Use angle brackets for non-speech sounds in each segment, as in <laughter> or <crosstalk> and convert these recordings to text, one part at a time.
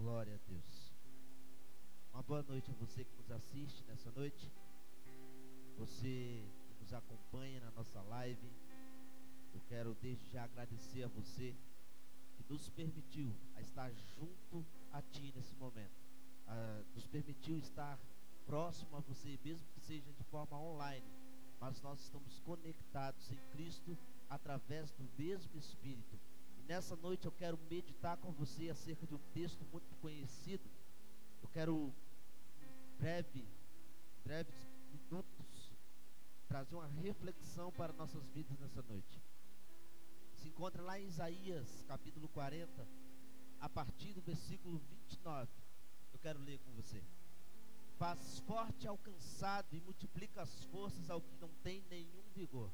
Glória a Deus. Uma boa noite a você que nos assiste nessa noite. Você que nos acompanha na nossa live. Eu quero desde já agradecer a você que nos permitiu estar junto a ti nesse momento. Uh, nos permitiu estar próximo a você, mesmo que seja de forma online. Mas nós estamos conectados em Cristo através do mesmo Espírito. Nessa noite eu quero meditar com você acerca de um texto muito conhecido. Eu quero, em breve, breves minutos, trazer uma reflexão para nossas vidas nessa noite. Se encontra lá em Isaías, capítulo 40, a partir do versículo 29. Eu quero ler com você. Faz forte ao cansado e multiplica as forças ao que não tem nenhum vigor.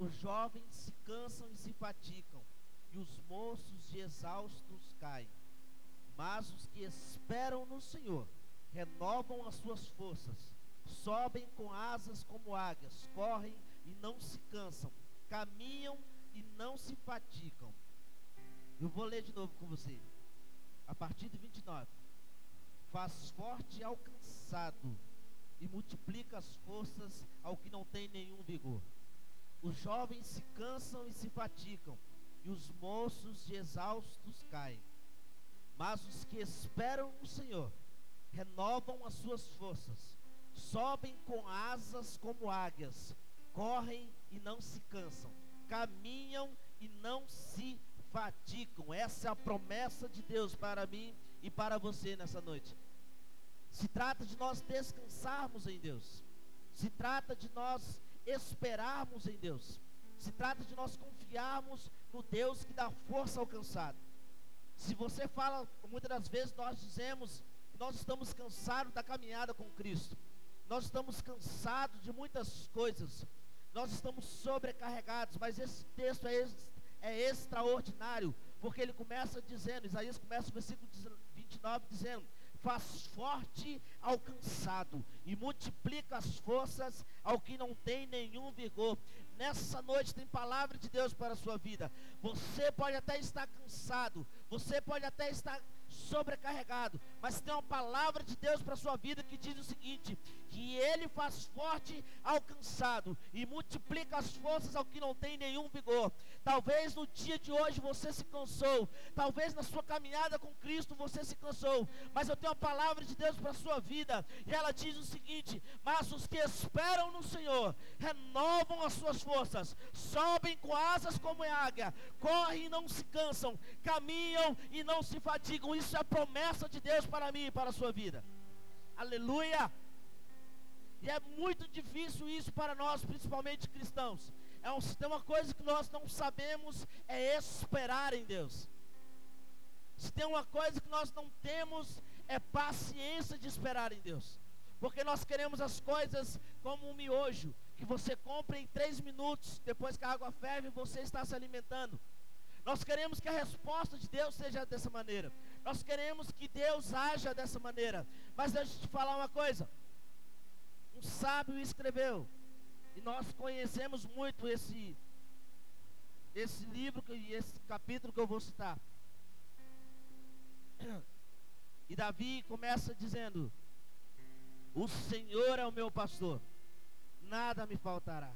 Os jovens se cansam e se fatigam, e os moços de exaustos caem. Mas os que esperam no Senhor renovam as suas forças, sobem com asas como águias, correm e não se cansam, caminham e não se fatigam. Eu vou ler de novo com você. A partir do 29. Faz forte ao cansado e multiplica as forças ao que não tem nenhum vigor. Os jovens se cansam e se fatigam, e os moços de exaustos caem. Mas os que esperam no Senhor renovam as suas forças, sobem com asas como águias, correm e não se cansam, caminham e não se fatigam. Essa é a promessa de Deus para mim e para você nessa noite. Se trata de nós descansarmos em Deus. Se trata de nós esperarmos em Deus. Se trata de nós confiarmos no Deus que dá força ao cansado. Se você fala, muitas das vezes nós dizemos nós estamos cansados da caminhada com Cristo. Nós estamos cansados de muitas coisas. Nós estamos sobrecarregados, mas esse texto é, é extraordinário, porque ele começa dizendo, Isaías começa o versículo 29 dizendo: faz forte ao cansado e multiplica as forças ao que não tem nenhum vigor. Nessa noite tem palavra de Deus para a sua vida. Você pode até estar cansado, você pode até estar sobrecarregado, mas tem uma palavra de Deus para a sua vida que diz o seguinte: que Ele faz forte ao cansado e multiplica as forças ao que não tem nenhum vigor. Talvez no dia de hoje você se cansou, talvez na sua caminhada com Cristo você se cansou, mas eu tenho uma palavra de Deus para a sua vida e ela diz o seguinte: mas os que esperam no Senhor renovam as suas forças, sobem com asas como águia, correm e não se cansam, caminham e não se fatigam. Isso é a promessa de Deus para mim e para a sua vida. Aleluia! E é muito difícil isso para nós, principalmente cristãos. É um, tem uma coisa que nós não sabemos é esperar em Deus. Se tem uma coisa que nós não temos é paciência de esperar em Deus. Porque nós queremos as coisas como um miojo, que você compra em três minutos, depois que a água ferve, você está se alimentando. Nós queremos que a resposta de Deus seja dessa maneira. Nós queremos que Deus haja dessa maneira. Mas deixa eu te falar uma coisa. Um sábio escreveu, e nós conhecemos muito esse esse livro e esse capítulo que eu vou citar. <clears throat> E Davi começa dizendo: O Senhor é o meu pastor, nada me faltará.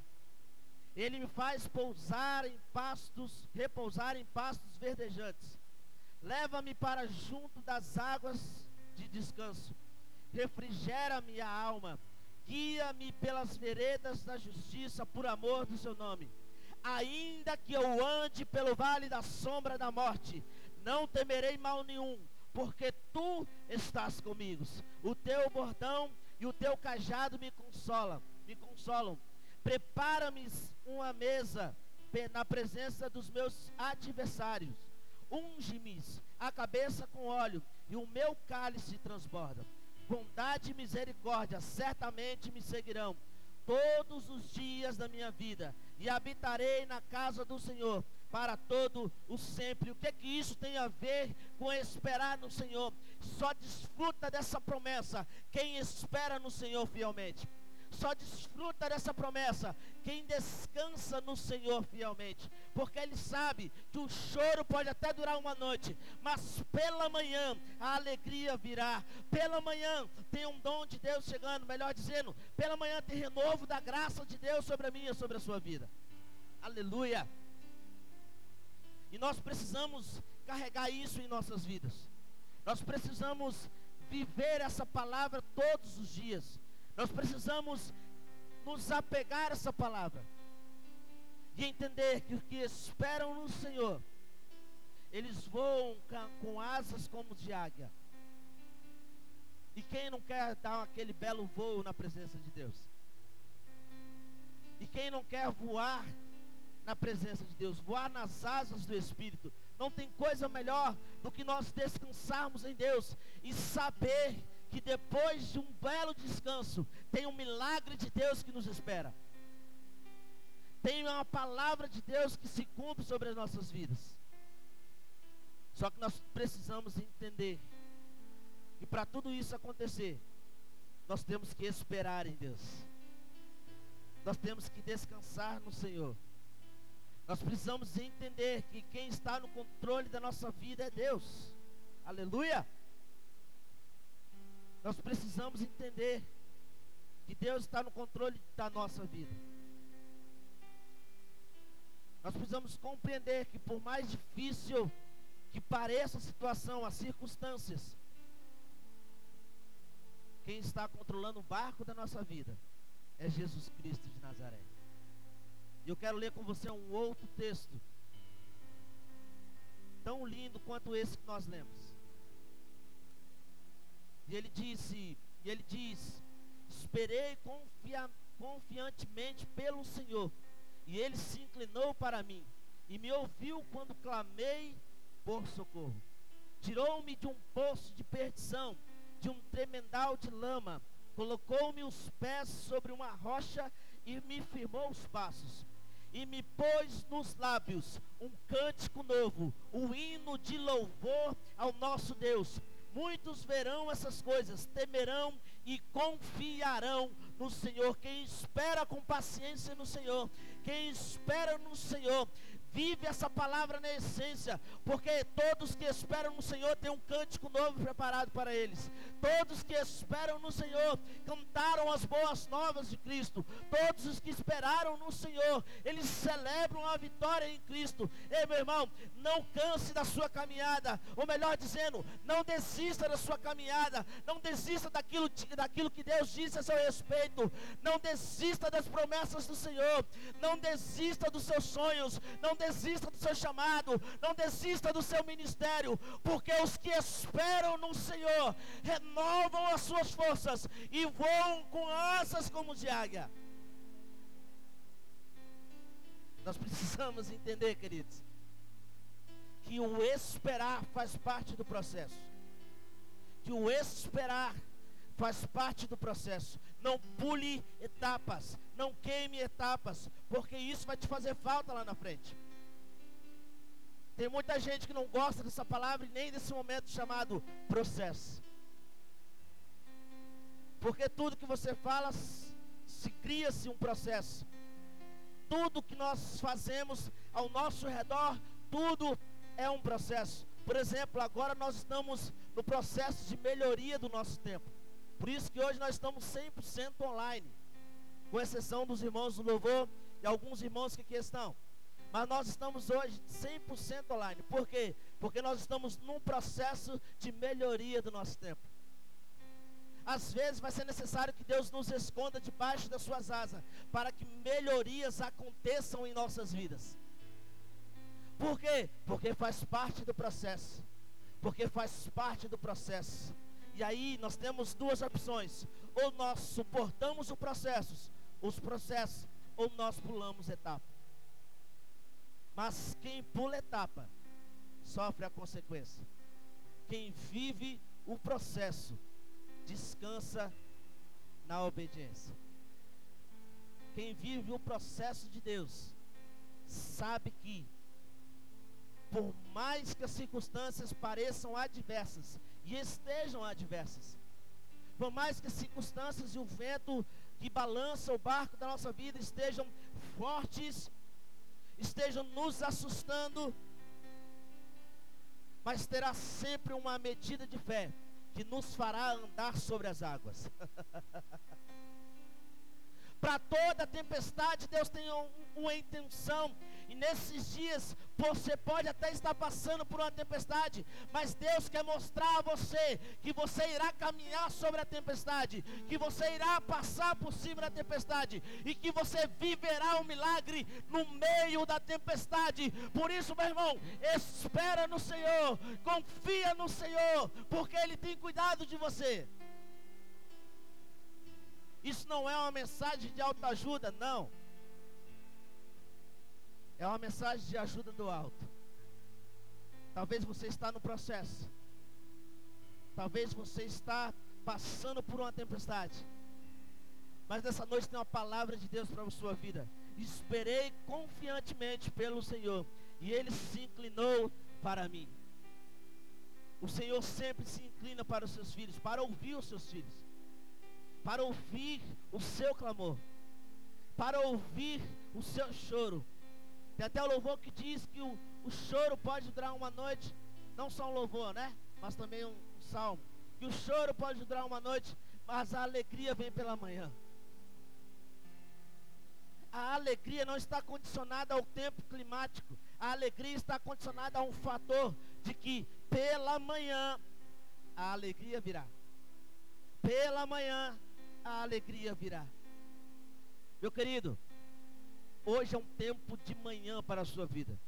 Ele me faz pousar em pastos, repousar em pastos verdejantes. Leva-me para junto das águas de descanso. Refrigera minha alma. Guia-me pelas veredas da justiça por amor do seu nome. Ainda que eu ande pelo vale da sombra da morte, não temerei mal nenhum, porque tu estás comigo. O teu bordão e o teu cajado me consolam, me consolam. Prepara-me uma mesa na presença dos meus adversários. Unge-me a cabeça com óleo e o meu cálice transborda. Bondade e misericórdia certamente me seguirão todos os dias da minha vida e habitarei na casa do Senhor para todo o sempre. O que é que isso tem a ver com esperar no Senhor? Só desfruta dessa promessa quem espera no Senhor fielmente. Só desfruta dessa promessa quem descansa no Senhor fielmente, porque Ele sabe que o choro pode até durar uma noite, mas pela manhã a alegria virá, pela manhã tem um dom de Deus chegando, melhor dizendo, pela manhã tem renovo da graça de Deus sobre a minha, sobre a sua vida. Aleluia. E nós precisamos carregar isso em nossas vidas. Nós precisamos viver essa palavra todos os dias. Nós precisamos nos apegar a essa palavra e entender que os que esperam no Senhor, eles voam com asas como de águia. E quem não quer dar aquele belo voo na presença de Deus? E quem não quer voar na presença de Deus, voar nas asas do Espírito? Não tem coisa melhor do que nós descansarmos em Deus e saber que depois de um belo descanso, tem um milagre de Deus que nos espera. Tem uma palavra de Deus que se cumpre sobre as nossas vidas. Só que nós precisamos entender que para tudo isso acontecer, nós temos que esperar em Deus. Nós temos que descansar no Senhor. Nós precisamos entender que quem está no controle da nossa vida é Deus. Aleluia! Nós precisamos entender que Deus está no controle da nossa vida. Nós precisamos compreender que por mais difícil que pareça a situação, as circunstâncias, quem está controlando o barco da nossa vida é Jesus Cristo de Nazaré. E eu quero ler com você um outro texto, tão lindo quanto esse que nós lemos. E ele disse, e ele diz: Esperei confia, confiantemente pelo Senhor, e ele se inclinou para mim e me ouviu quando clamei por socorro. Tirou-me de um poço de perdição, de um tremendal de lama, colocou-me os pés sobre uma rocha e me firmou os passos. E me pôs nos lábios um cântico novo, um hino de louvor ao nosso Deus Muitos verão essas coisas, temerão e confiarão no Senhor. Quem espera com paciência no Senhor, quem espera no Senhor, Vive essa palavra na essência, porque todos que esperam no Senhor têm um cântico novo preparado para eles. Todos que esperam no Senhor cantaram as boas novas de Cristo. Todos os que esperaram no Senhor, eles celebram a vitória em Cristo. Ei, meu irmão, não canse da sua caminhada, ou melhor dizendo, não desista da sua caminhada, não desista daquilo, daquilo que Deus disse a seu respeito, não desista das promessas do Senhor, não desista dos seus sonhos, não desista do seu chamado, não desista do seu ministério, porque os que esperam no Senhor renovam as suas forças e voam com asas como de águia. Nós precisamos entender, queridos, que o esperar faz parte do processo. Que o esperar faz parte do processo. Não pule etapas, não queime etapas, porque isso vai te fazer falta lá na frente. Tem muita gente que não gosta dessa palavra e nem desse momento chamado processo. Porque tudo que você fala, se cria-se um processo. Tudo que nós fazemos ao nosso redor, tudo é um processo. Por exemplo, agora nós estamos no processo de melhoria do nosso tempo. Por isso que hoje nós estamos 100% online. Com exceção dos irmãos do louvor e alguns irmãos que aqui estão. Mas nós estamos hoje 100% online. Por quê? Porque nós estamos num processo de melhoria do nosso tempo. Às vezes vai ser necessário que Deus nos esconda debaixo das suas asas, para que melhorias aconteçam em nossas vidas. Por quê? Porque faz parte do processo. Porque faz parte do processo. E aí nós temos duas opções: ou nós suportamos os processos, os processos, ou nós pulamos etapas. Mas quem pula etapa sofre a consequência. Quem vive o processo descansa na obediência. Quem vive o processo de Deus sabe que por mais que as circunstâncias pareçam adversas e estejam adversas, por mais que as circunstâncias e o vento que balançam o barco da nossa vida estejam fortes, estejam nos assustando, mas terá sempre uma medida de fé que nos fará andar sobre as águas. <laughs> Para toda tempestade, Deus tem um, uma intenção. E nesses dias, você pode até estar passando por uma tempestade, mas Deus quer mostrar a você que você irá caminhar sobre a tempestade, que você irá passar por cima da tempestade e que você viverá um milagre no meio da tempestade. Por isso, meu irmão, espera no Senhor, confia no Senhor, porque Ele tem cuidado de você. Isso não é uma mensagem de autoajuda, não. É uma mensagem de ajuda do alto. Talvez você está no processo. Talvez você está passando por uma tempestade. Mas nessa noite tem uma palavra de Deus para a sua vida. Esperei confiantemente pelo Senhor, e ele se inclinou para mim. O Senhor sempre se inclina para os seus filhos, para ouvir os seus filhos para ouvir o seu clamor, para ouvir o seu choro. Tem até o louvor que diz que o, o choro pode durar uma noite, não só um louvor, né? Mas também um, um salmo. Que o choro pode durar uma noite, mas a alegria vem pela manhã. A alegria não está condicionada ao tempo climático. A alegria está condicionada a um fator de que pela manhã a alegria virá. Pela manhã a alegria virá. Meu querido, hoje é um tempo de manhã para a sua vida.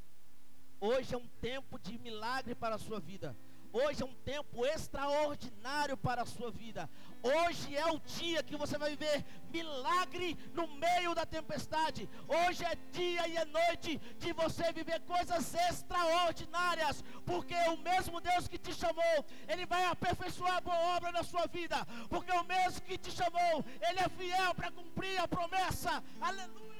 Hoje é um tempo de milagre para a sua vida. Hoje é um tempo extraordinário para a sua vida. Hoje é o dia que você vai viver milagre no meio da tempestade. Hoje é dia e é noite de você viver coisas extraordinárias, porque o mesmo Deus que te chamou, ele vai aperfeiçoar a boa obra na sua vida, porque o mesmo que te chamou, ele é fiel para cumprir a promessa. Aleluia.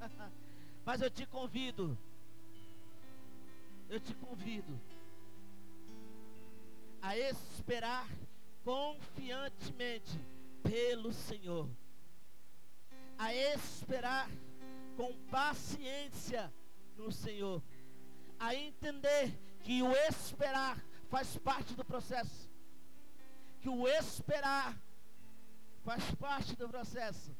<laughs> Mas eu te convido, eu te convido a esperar confiantemente pelo Senhor, a esperar com paciência no Senhor, a entender que o esperar faz parte do processo, que o esperar faz parte do processo.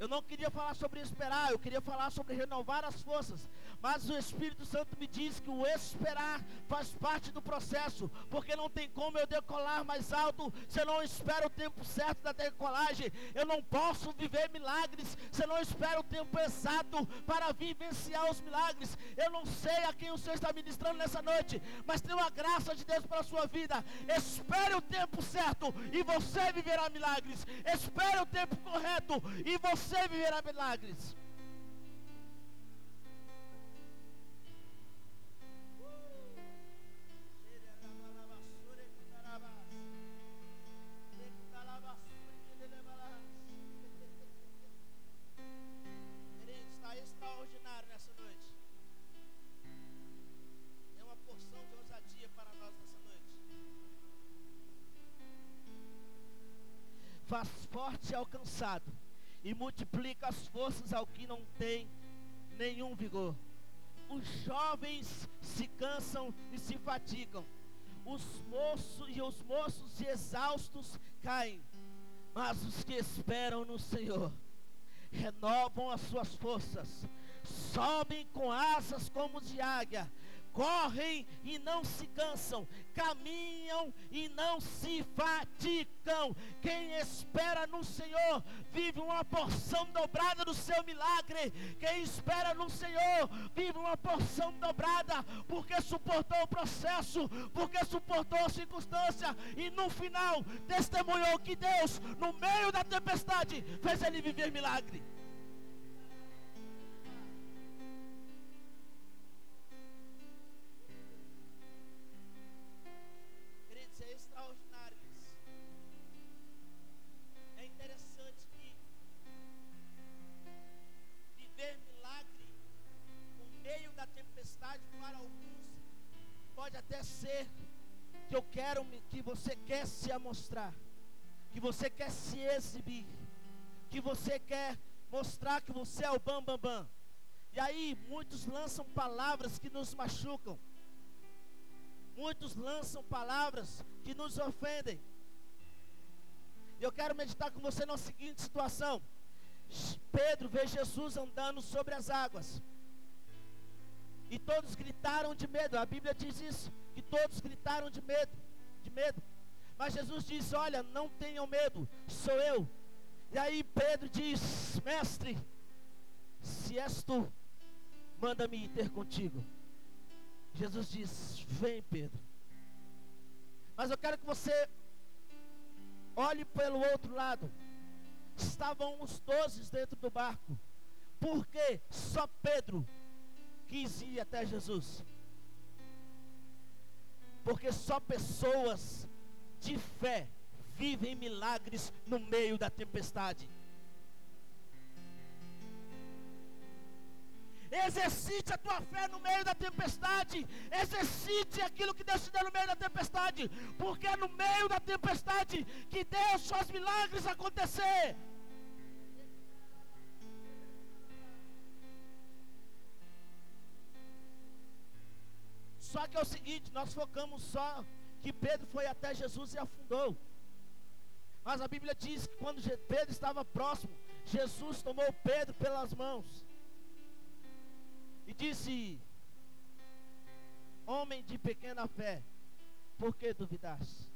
Eu não queria falar sobre esperar, eu queria falar sobre renovar as forças. Mas o Espírito Santo me diz que o esperar faz parte do processo, porque não tem como eu decolar mais alto se eu não espero o tempo certo da decolagem. Eu não posso viver milagres se eu não espero o tempo exato para vivenciar os milagres. Eu não sei a quem o Senhor está ministrando nessa noite, mas tem uma graça de Deus para a sua vida. Espere o tempo certo e você viverá milagres. Espere o tempo correto e você você viverá milagres. Faz forte e alcançado e multiplica as forças ao que não tem nenhum vigor. Os jovens se cansam e se fatigam. Os moços e os moços exaustos caem. Mas os que esperam no Senhor renovam as suas forças, sobem com asas como de águia, correm e não se cansam, caminham e não se fatigam. Quem espera no Senhor vive uma porção dobrada do seu milagre. Quem espera no Senhor vive uma porção dobrada, porque suportou o processo, porque suportou a circunstância e no final testemunhou que Deus, no meio da tempestade, fez ele viver milagre. Se amostrar, que você quer se exibir, que você quer mostrar que você é o bam bam bam. E aí muitos lançam palavras que nos machucam. Muitos lançam palavras que nos ofendem. Eu quero meditar com você na seguinte situação. Pedro vê Jesus andando sobre as águas. E todos gritaram de medo. A Bíblia diz isso, que todos gritaram de medo, de medo. Mas Jesus disse: "Olha, não tenham medo, sou eu". E aí Pedro diz: "Mestre, se és tu, manda-me ir ter contigo". Jesus diz: "Vem, Pedro". Mas eu quero que você olhe pelo outro lado. Estavam os doze dentro do barco. Porque só Pedro quis ir até Jesus. Porque só pessoas de fé vivem milagres no meio da tempestade. Exercite a tua fé no meio da tempestade. Exercite aquilo que Deus te deu no meio da tempestade. Porque é no meio da tempestade que Deus faz milagres acontecer. Só que é o seguinte, nós focamos só que Pedro foi até Jesus e afundou. Mas a Bíblia diz que quando Pedro estava próximo, Jesus tomou Pedro pelas mãos e disse: Homem de pequena fé, por que duvidaste?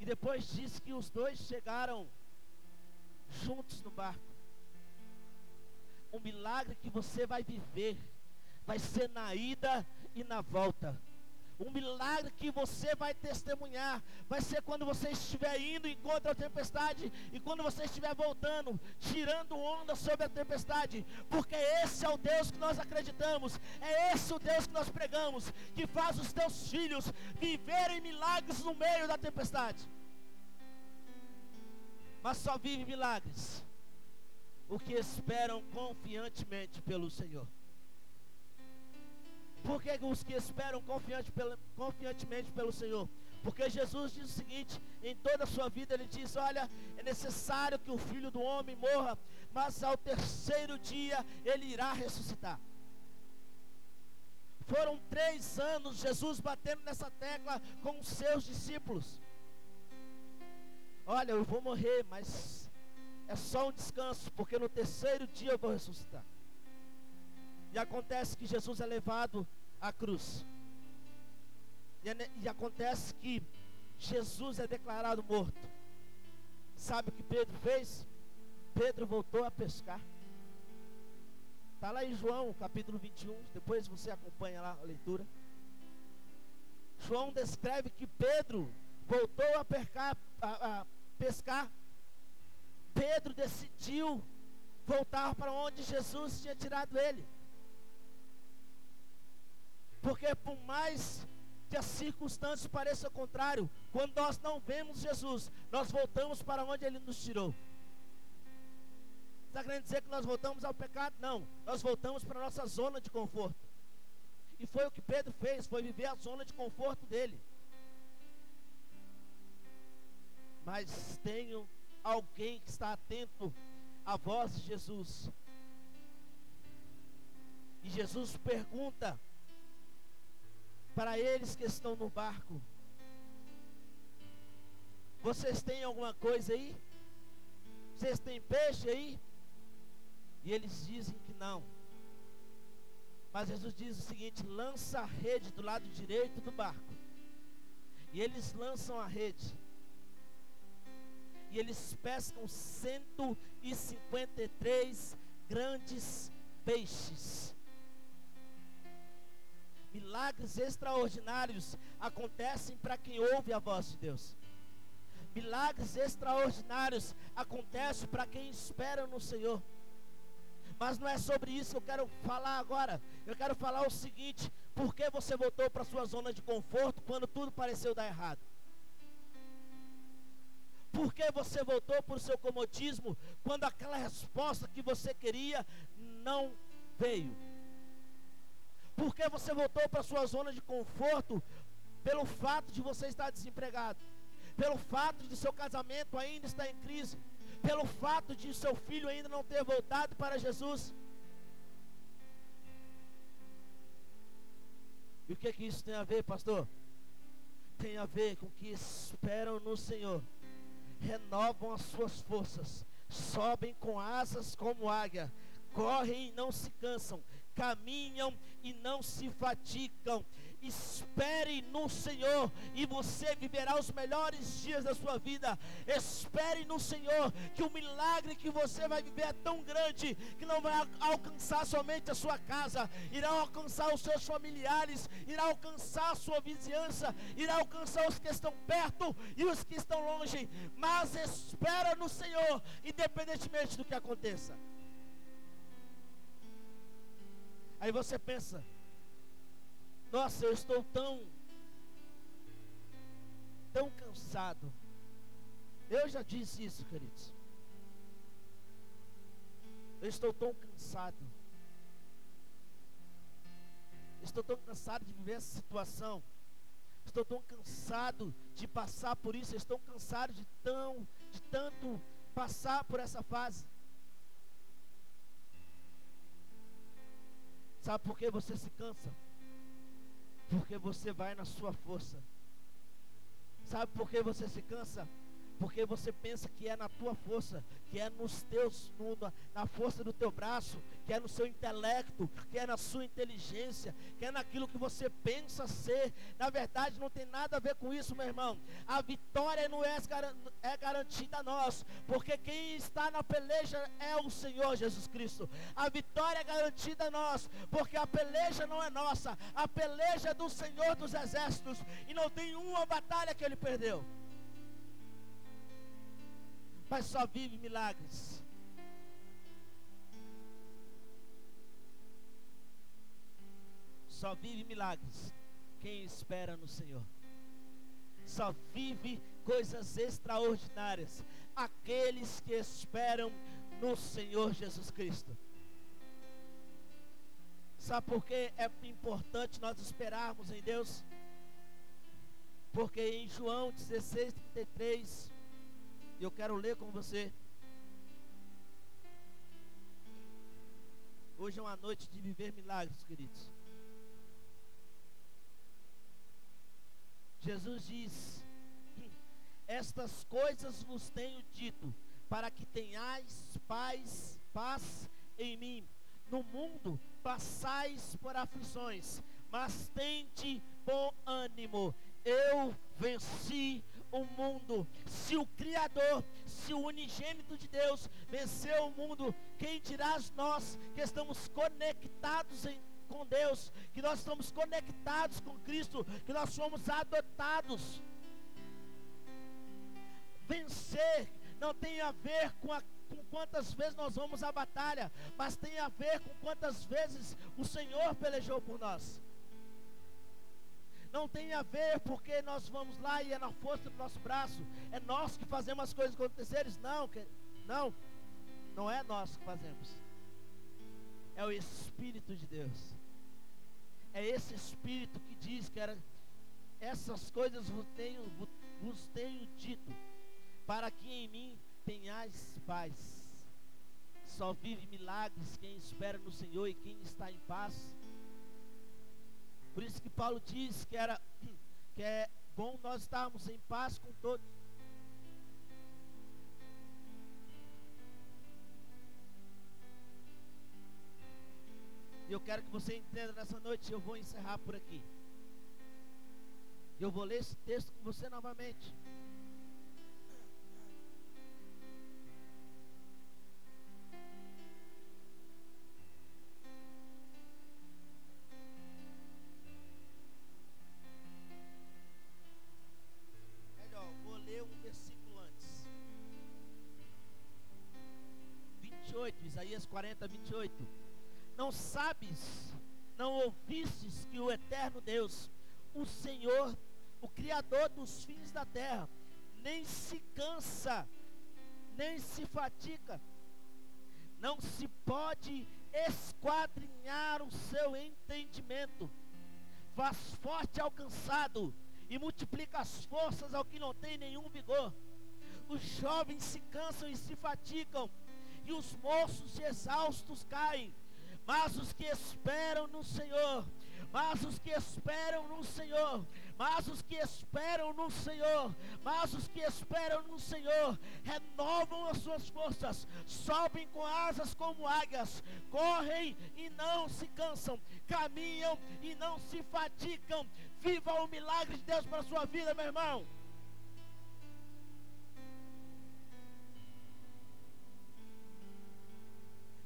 E depois disse que os dois chegaram juntos no barco. Um milagre que você vai viver vai ser na ida e na volta. Um milagre que você vai testemunhar vai ser quando você estiver indo contra a tempestade e quando você estiver voltando, tirando onda sobre a tempestade, porque esse é o Deus que nós acreditamos, é esse o Deus que nós pregamos, que faz os teus filhos viverem milagres no meio da tempestade. Mas só vive milagres o que esperam confiantemente pelo Senhor. Por que os que esperam confiante pelo, confiantemente pelo Senhor? Porque Jesus diz o seguinte: em toda a sua vida, Ele diz: Olha, é necessário que o filho do homem morra, mas ao terceiro dia Ele irá ressuscitar. Foram três anos Jesus batendo nessa tecla com os seus discípulos. Olha, eu vou morrer, mas é só um descanso, porque no terceiro dia eu vou ressuscitar. E acontece que Jesus é levado à cruz. E, é e acontece que Jesus é declarado morto. Sabe o que Pedro fez? Pedro voltou a pescar. Está lá em João capítulo 21. Depois você acompanha lá a leitura. João descreve que Pedro voltou a, percar, a, a pescar. Pedro decidiu voltar para onde Jesus tinha tirado ele. Porque por mais que as circunstâncias pareçam contrário, quando nós não vemos Jesus, nós voltamos para onde Ele nos tirou. Está querendo dizer que nós voltamos ao pecado? Não, nós voltamos para a nossa zona de conforto. E foi o que Pedro fez, foi viver a zona de conforto dele. Mas tenho alguém que está atento à voz de Jesus. E Jesus pergunta para eles que estão no barco: Vocês têm alguma coisa aí? Vocês têm peixe aí? E eles dizem que não. Mas Jesus diz o seguinte: lança a rede do lado direito do barco. E eles lançam a rede. E eles pescam 153 grandes peixes. Milagres extraordinários acontecem para quem ouve a voz de Deus. Milagres extraordinários acontecem para quem espera no Senhor. Mas não é sobre isso que eu quero falar agora. Eu quero falar o seguinte: por que você voltou para sua zona de conforto quando tudo pareceu dar errado? Por que você voltou para o seu comodismo quando aquela resposta que você queria não veio? Porque você voltou para sua zona de conforto? Pelo fato de você estar desempregado, pelo fato de seu casamento ainda estar em crise, pelo fato de seu filho ainda não ter voltado para Jesus. E o que que isso tem a ver, pastor? Tem a ver com que esperam no Senhor, renovam as suas forças, sobem com asas como águia, correm e não se cansam, caminham e não se fatigam. Espere no Senhor e você viverá os melhores dias da sua vida. Espere no Senhor que o milagre que você vai viver é tão grande que não vai alcançar somente a sua casa, irá alcançar os seus familiares, irá alcançar a sua vizinhança, irá alcançar os que estão perto e os que estão longe. Mas espera no Senhor, independentemente do que aconteça. Aí você pensa, nossa, eu estou tão, tão cansado. Eu já disse isso, queridos. Eu estou tão cansado. Estou tão cansado de viver essa situação. Estou tão cansado de passar por isso. Estou cansado de tão, de tanto passar por essa fase. Sabe por que você se cansa? Porque você vai na sua força. Sabe por que você se cansa? Porque você pensa que é na tua força, que é nos teus, no, na força do teu braço, que é no seu intelecto, que é na sua inteligência, que é naquilo que você pensa ser. Na verdade, não tem nada a ver com isso, meu irmão. A vitória não é, é garantida a nós, porque quem está na peleja é o Senhor Jesus Cristo. A vitória é garantida a nós, porque a peleja não é nossa, a peleja é do Senhor dos exércitos, e não tem uma batalha que ele perdeu mas só vive milagres. Só vive milagres quem espera no Senhor. Só vive coisas extraordinárias aqueles que esperam no Senhor Jesus Cristo. Sabe por que é importante nós esperarmos em Deus? Porque em João 16, 33, e eu quero ler com você. Hoje é uma noite de viver milagres, queridos. Jesus diz: Estas coisas vos tenho dito, para que tenhais paz, paz em mim. No mundo passais por aflições, mas tente bom ânimo. Eu venci o mundo. Se o Criador, se o unigênito de Deus venceu o mundo, quem dirá nós que estamos conectados em, com Deus, que nós estamos conectados com Cristo, que nós somos adotados. Vencer não tem a ver com a com quantas vezes nós vamos à batalha, mas tem a ver com quantas vezes o Senhor pelejou por nós tem a ver porque nós vamos lá e é na força do nosso braço, é nós que fazemos as coisas acontecerem. Não, não, não é nós que fazemos, é o Espírito de Deus. É esse Espírito que diz que era, essas coisas vos tenho, vos tenho dito, para que em mim tenhais paz. Só vive milagres quem espera no Senhor e quem está em paz. Por isso que Paulo diz que era <clears throat> que é bom nós estarmos em paz com todos. E eu quero que você entenda nessa noite, eu vou encerrar por aqui. Eu vou ler esse texto com você novamente. Isaías 40, 28. Não sabes, não ouvistes que o eterno Deus, o Senhor, o Criador dos fins da terra, nem se cansa, nem se fatiga, não se pode esquadrinhar o seu entendimento, faz forte ao cansado e multiplica as forças ao que não tem nenhum vigor. Os jovens se cansam e se fatigam, e os moços exaustos caem. Mas os que esperam no Senhor mas os que esperam no Senhor, mas os que esperam no Senhor, mas os que esperam no Senhor, renovam as suas forças, sobem com asas como águias, correm e não se cansam, caminham e não se fatigam. Viva o milagre de Deus para a sua vida, meu irmão.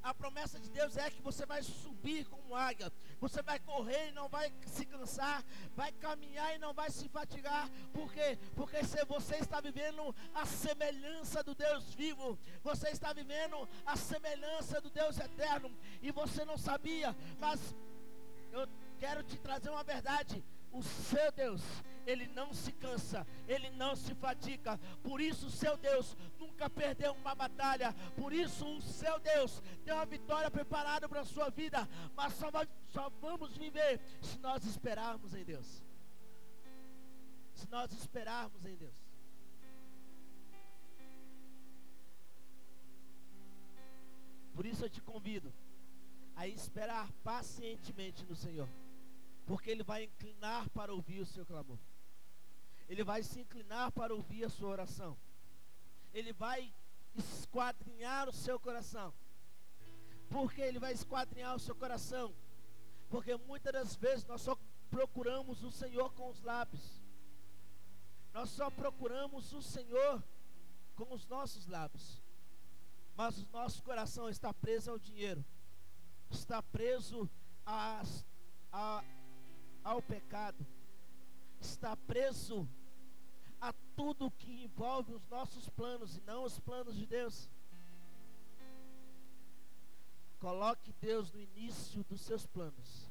A promessa de Deus é que você vai subir como águia. Você vai correr e não vai se cansar. Vai caminhar e não vai se fatigar. Por quê? Porque se você está vivendo a semelhança do Deus vivo. Você está vivendo a semelhança do Deus eterno. E você não sabia. Mas eu quero te trazer uma verdade. O seu Deus, ele não se cansa, ele não se fatiga. Por isso, o seu Deus nunca perdeu uma batalha. Por isso, o seu Deus tem uma vitória preparada para a sua vida. Mas só, vai, só vamos viver se nós esperarmos em Deus. Se nós esperarmos em Deus. Por isso eu te convido a esperar pacientemente no Senhor porque Ele vai inclinar para ouvir o seu clamor. Ele vai se inclinar para ouvir a sua oração. Ele vai esquadrinhar o seu coração. Porque Ele vai esquadrinhar o seu coração? Porque muitas das vezes nós só procuramos o Senhor com os lábios. Nós só procuramos o Senhor com os nossos lábios. Mas o nosso coração está preso ao dinheiro. Está preso a, ao pecado, está preso tudo que envolve os nossos planos e não os planos de Deus. Coloque Deus no início dos seus planos,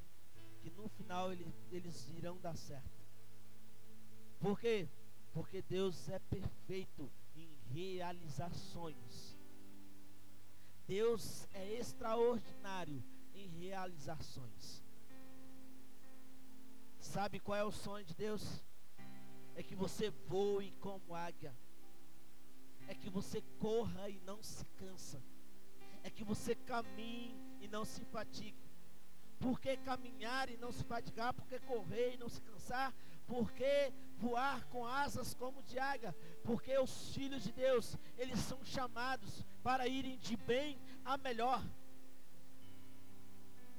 que no final ele, eles irão dar certo. Por quê? Porque Deus é perfeito em realizar sonhos. Deus é extraordinário em realizar sonhos. Sabe qual é o sonho de Deus? É que você voe como águia. É que você corra e não se cansa. É que você caminhe e não se fatigue. Por que caminhar e não se fatigar? Por que correr e não se cansar? Por que voar com asas como de águia? Porque os filhos de Deus, eles são chamados para irem de bem a melhor.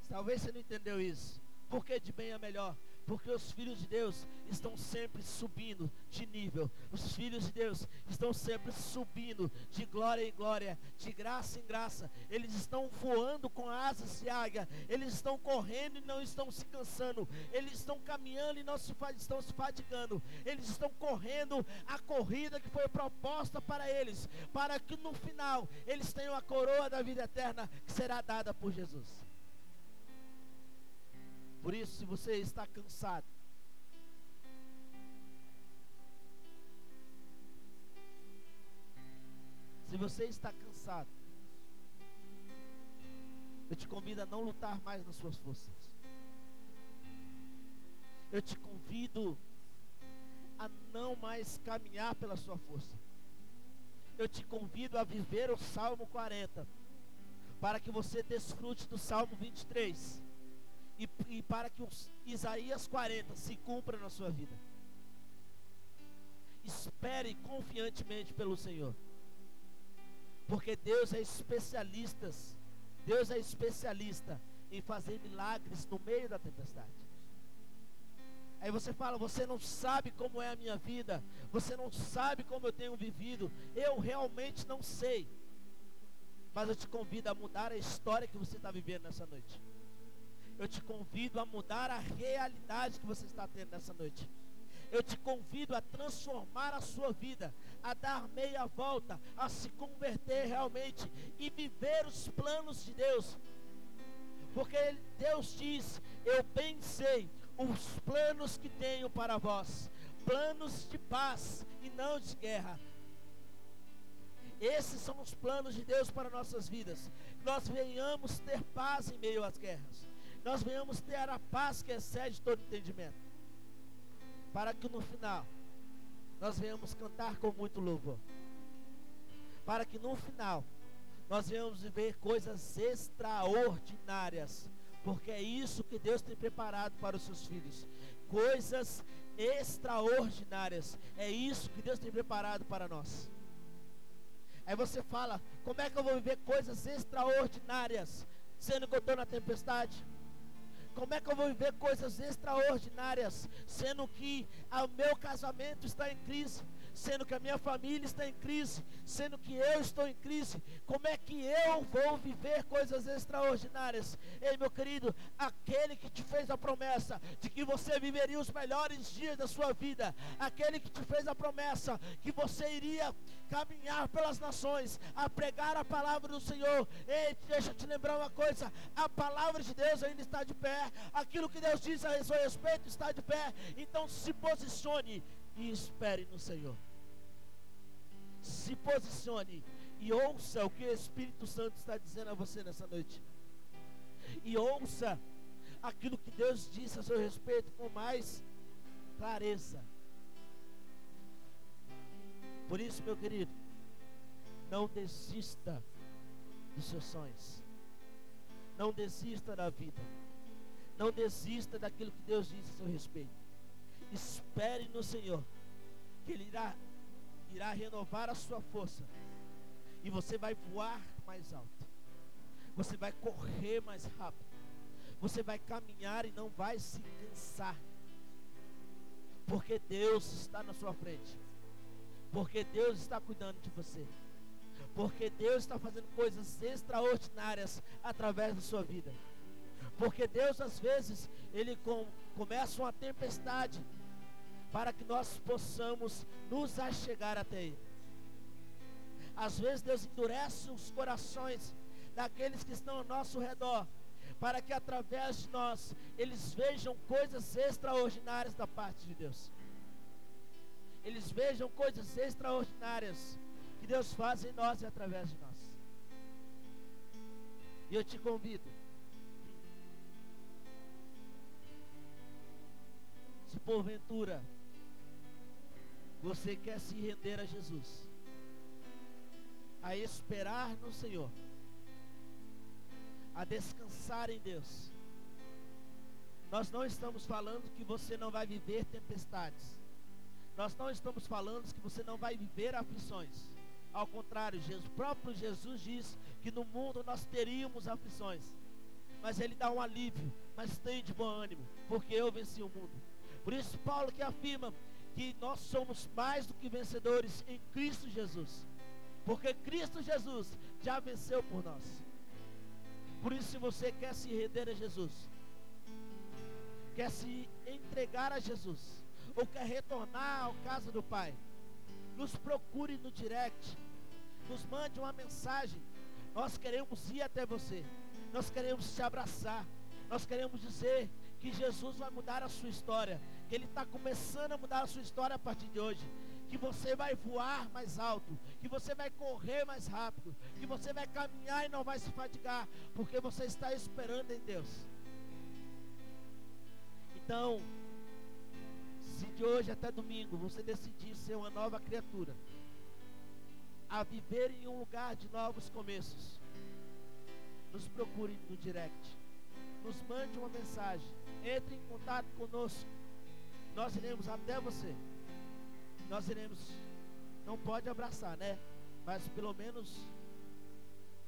Talvez você não entendeu isso. Por que de bem a melhor? Porque os filhos de Deus estão sempre subindo de nível. Os filhos de Deus estão sempre subindo de glória em glória, de graça em graça. Eles estão voando com asas de águia. Eles estão correndo e não estão se cansando. Eles estão caminhando e não se estão se fatigando. Eles estão correndo a corrida que foi proposta para eles, para que no final eles tenham a coroa da vida eterna que será dada por Jesus. Por isso, se você está cansado, se você está cansado, eu te convido a não lutar mais nas suas forças. Eu te convido a não mais caminhar pela sua força. Eu te convido a viver o Salmo 40, para que você desfrute do Salmo 23 e, e para que Isaías 40 se cumpra na sua vida. Espere confiantemente pelo Senhor. Porque Deus é especialista, Deus é especialista em fazer milagres no meio da tempestade. Aí você fala, você não sabe como é a minha vida, você não sabe como eu tenho vivido, eu realmente não sei. Mas eu te convido a mudar a história que você está vivendo nessa noite eu te convido a mudar a realidade que você está tendo nessa noite. Eu te convido a transformar a sua vida, a dar meia volta, a se converter realmente e viver os planos de Deus. Porque Deus diz: Eu bem sei os planos que tenho para vós, planos de paz e não de guerra. Esses são os planos de Deus para nossas vidas. Nós venhamos ter paz em meio às guerras nós venhamos ter a paz que excede todo entendimento. para que no final nós venhamos cantar com muito louvor. Para que no final nós venhamos viver coisas extraordinárias, porque é isso que Deus tem preparado para os seus filhos. Coisas extraordinárias. É isso que Deus tem preparado para nós. Aí você fala: como é que eu vou viver coisas extraordinárias, sendo que eu estou na tempestade? Como é que eu vou viver coisas extraordinárias, sendo que o meu casamento está em crise? Sendo que a minha família está em crise, sendo que eu estou em crise, como é que eu vou viver coisas extraordinárias? Ei, meu querido, aquele que te fez a promessa de que você viveria os melhores dias da sua vida, aquele que te fez a promessa que você iria caminhar pelas nações, a pregar a palavra do Senhor. Ei, deixa eu te lembrar uma coisa: a palavra de Deus ainda está de pé, aquilo que Deus diz a seu respeito está de pé, então se posicione e espere no Senhor. Se posicione e ouça o que o Espírito Santo está dizendo a você nessa noite. E ouça aquilo que Deus disse a seu respeito com mais clareza. Por isso, meu querido, não desista dos seus sonhos. Não desista da vida. Não desista daquilo que Deus disse a seu respeito. Espere no Senhor, que Ele irá, irá renovar a sua força, e você vai voar mais alto, você vai correr mais rápido, você vai caminhar e não vai se cansar, porque Deus está na sua frente, porque Deus está cuidando de você. Porque Deus está fazendo coisas extraordinárias através da sua vida. Porque Deus às vezes ele com, começa uma tempestade para que nós possamos nos achegar até Ele. Às vezes Deus endurece os corações daqueles que estão ao nosso redor, para que através de nós eles vejam coisas extraordinárias da parte de Deus. Eles vejam coisas extraordinárias que Deus faz em nós e através de nós. E eu te convido. Se porventura você quer se render a Jesus, a esperar no Senhor, a descansar em Deus. Nós não estamos falando que você não vai viver tempestades. Nós não estamos falando que você não vai viver aflições. Ao contrário, Jesus, próprio Jesus diz que no mundo nós teríamos aflições. Mas ele dá um alívio, mas tem de bom ânimo, porque eu venci o mundo. Por isso Paulo que afirma que nós somos mais do que vencedores em Cristo Jesus. Porque Cristo Jesus já venceu por nós. Por isso, se você quer se render a Jesus, quer se entregar a Jesus, ou quer retornar ao casa do Pai, nos procure no direct, nos mande uma mensagem. Nós queremos ir até você, nós queremos te abraçar, nós queremos dizer que Jesus vai mudar a sua história, que Ele está começando a mudar a sua história a partir de hoje. Que você vai voar mais alto, que você vai correr mais rápido, que você vai caminhar e não vai se fatigar, porque você está esperando em Deus. Então, se de hoje até domingo você decidir ser uma nova criatura, a viver em um lugar de novos começos, nos procure no direct, nos mande uma mensagem, entre em contato conosco nós iremos até você. Nós iremos, não pode abraçar, né? Mas pelo menos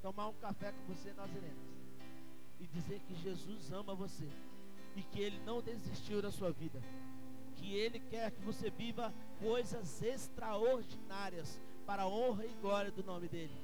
tomar um café com você, nós iremos. E dizer que Jesus ama você. E que Ele não desistiu da sua vida. Que Ele quer que você viva coisas extraordinárias para a honra e glória do nome dEle.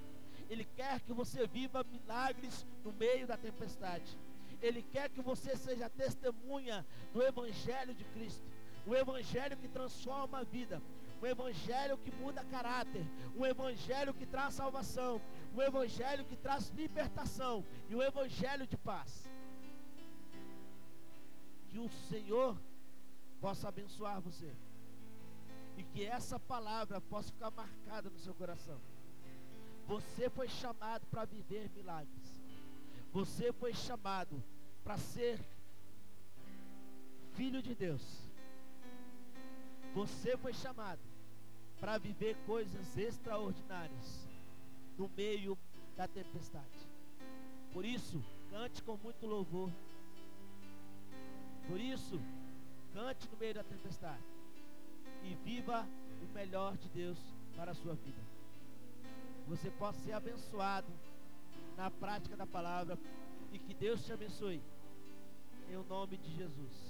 Ele quer que você viva milagres no meio da tempestade. Ele quer que você seja testemunha do Evangelho de Cristo um evangelho que transforma a vida, um evangelho que muda caráter, um evangelho que traz salvação, um evangelho que traz libertação e um evangelho de paz. Que o Senhor possa abençoar você e que essa palavra possa ficar marcada no seu coração. Você foi chamado para viver milagres. Você foi chamado para ser filho de Deus Você foi chamado para viver coisas extraordinárias no meio da tempestade. Por isso, cante com muito louvor. Por isso, cante no meio da tempestade. E viva o melhor de Deus para a sua vida. Você possa ser abençoado na prática da palavra e que Deus te abençoe. Em nome de Jesus.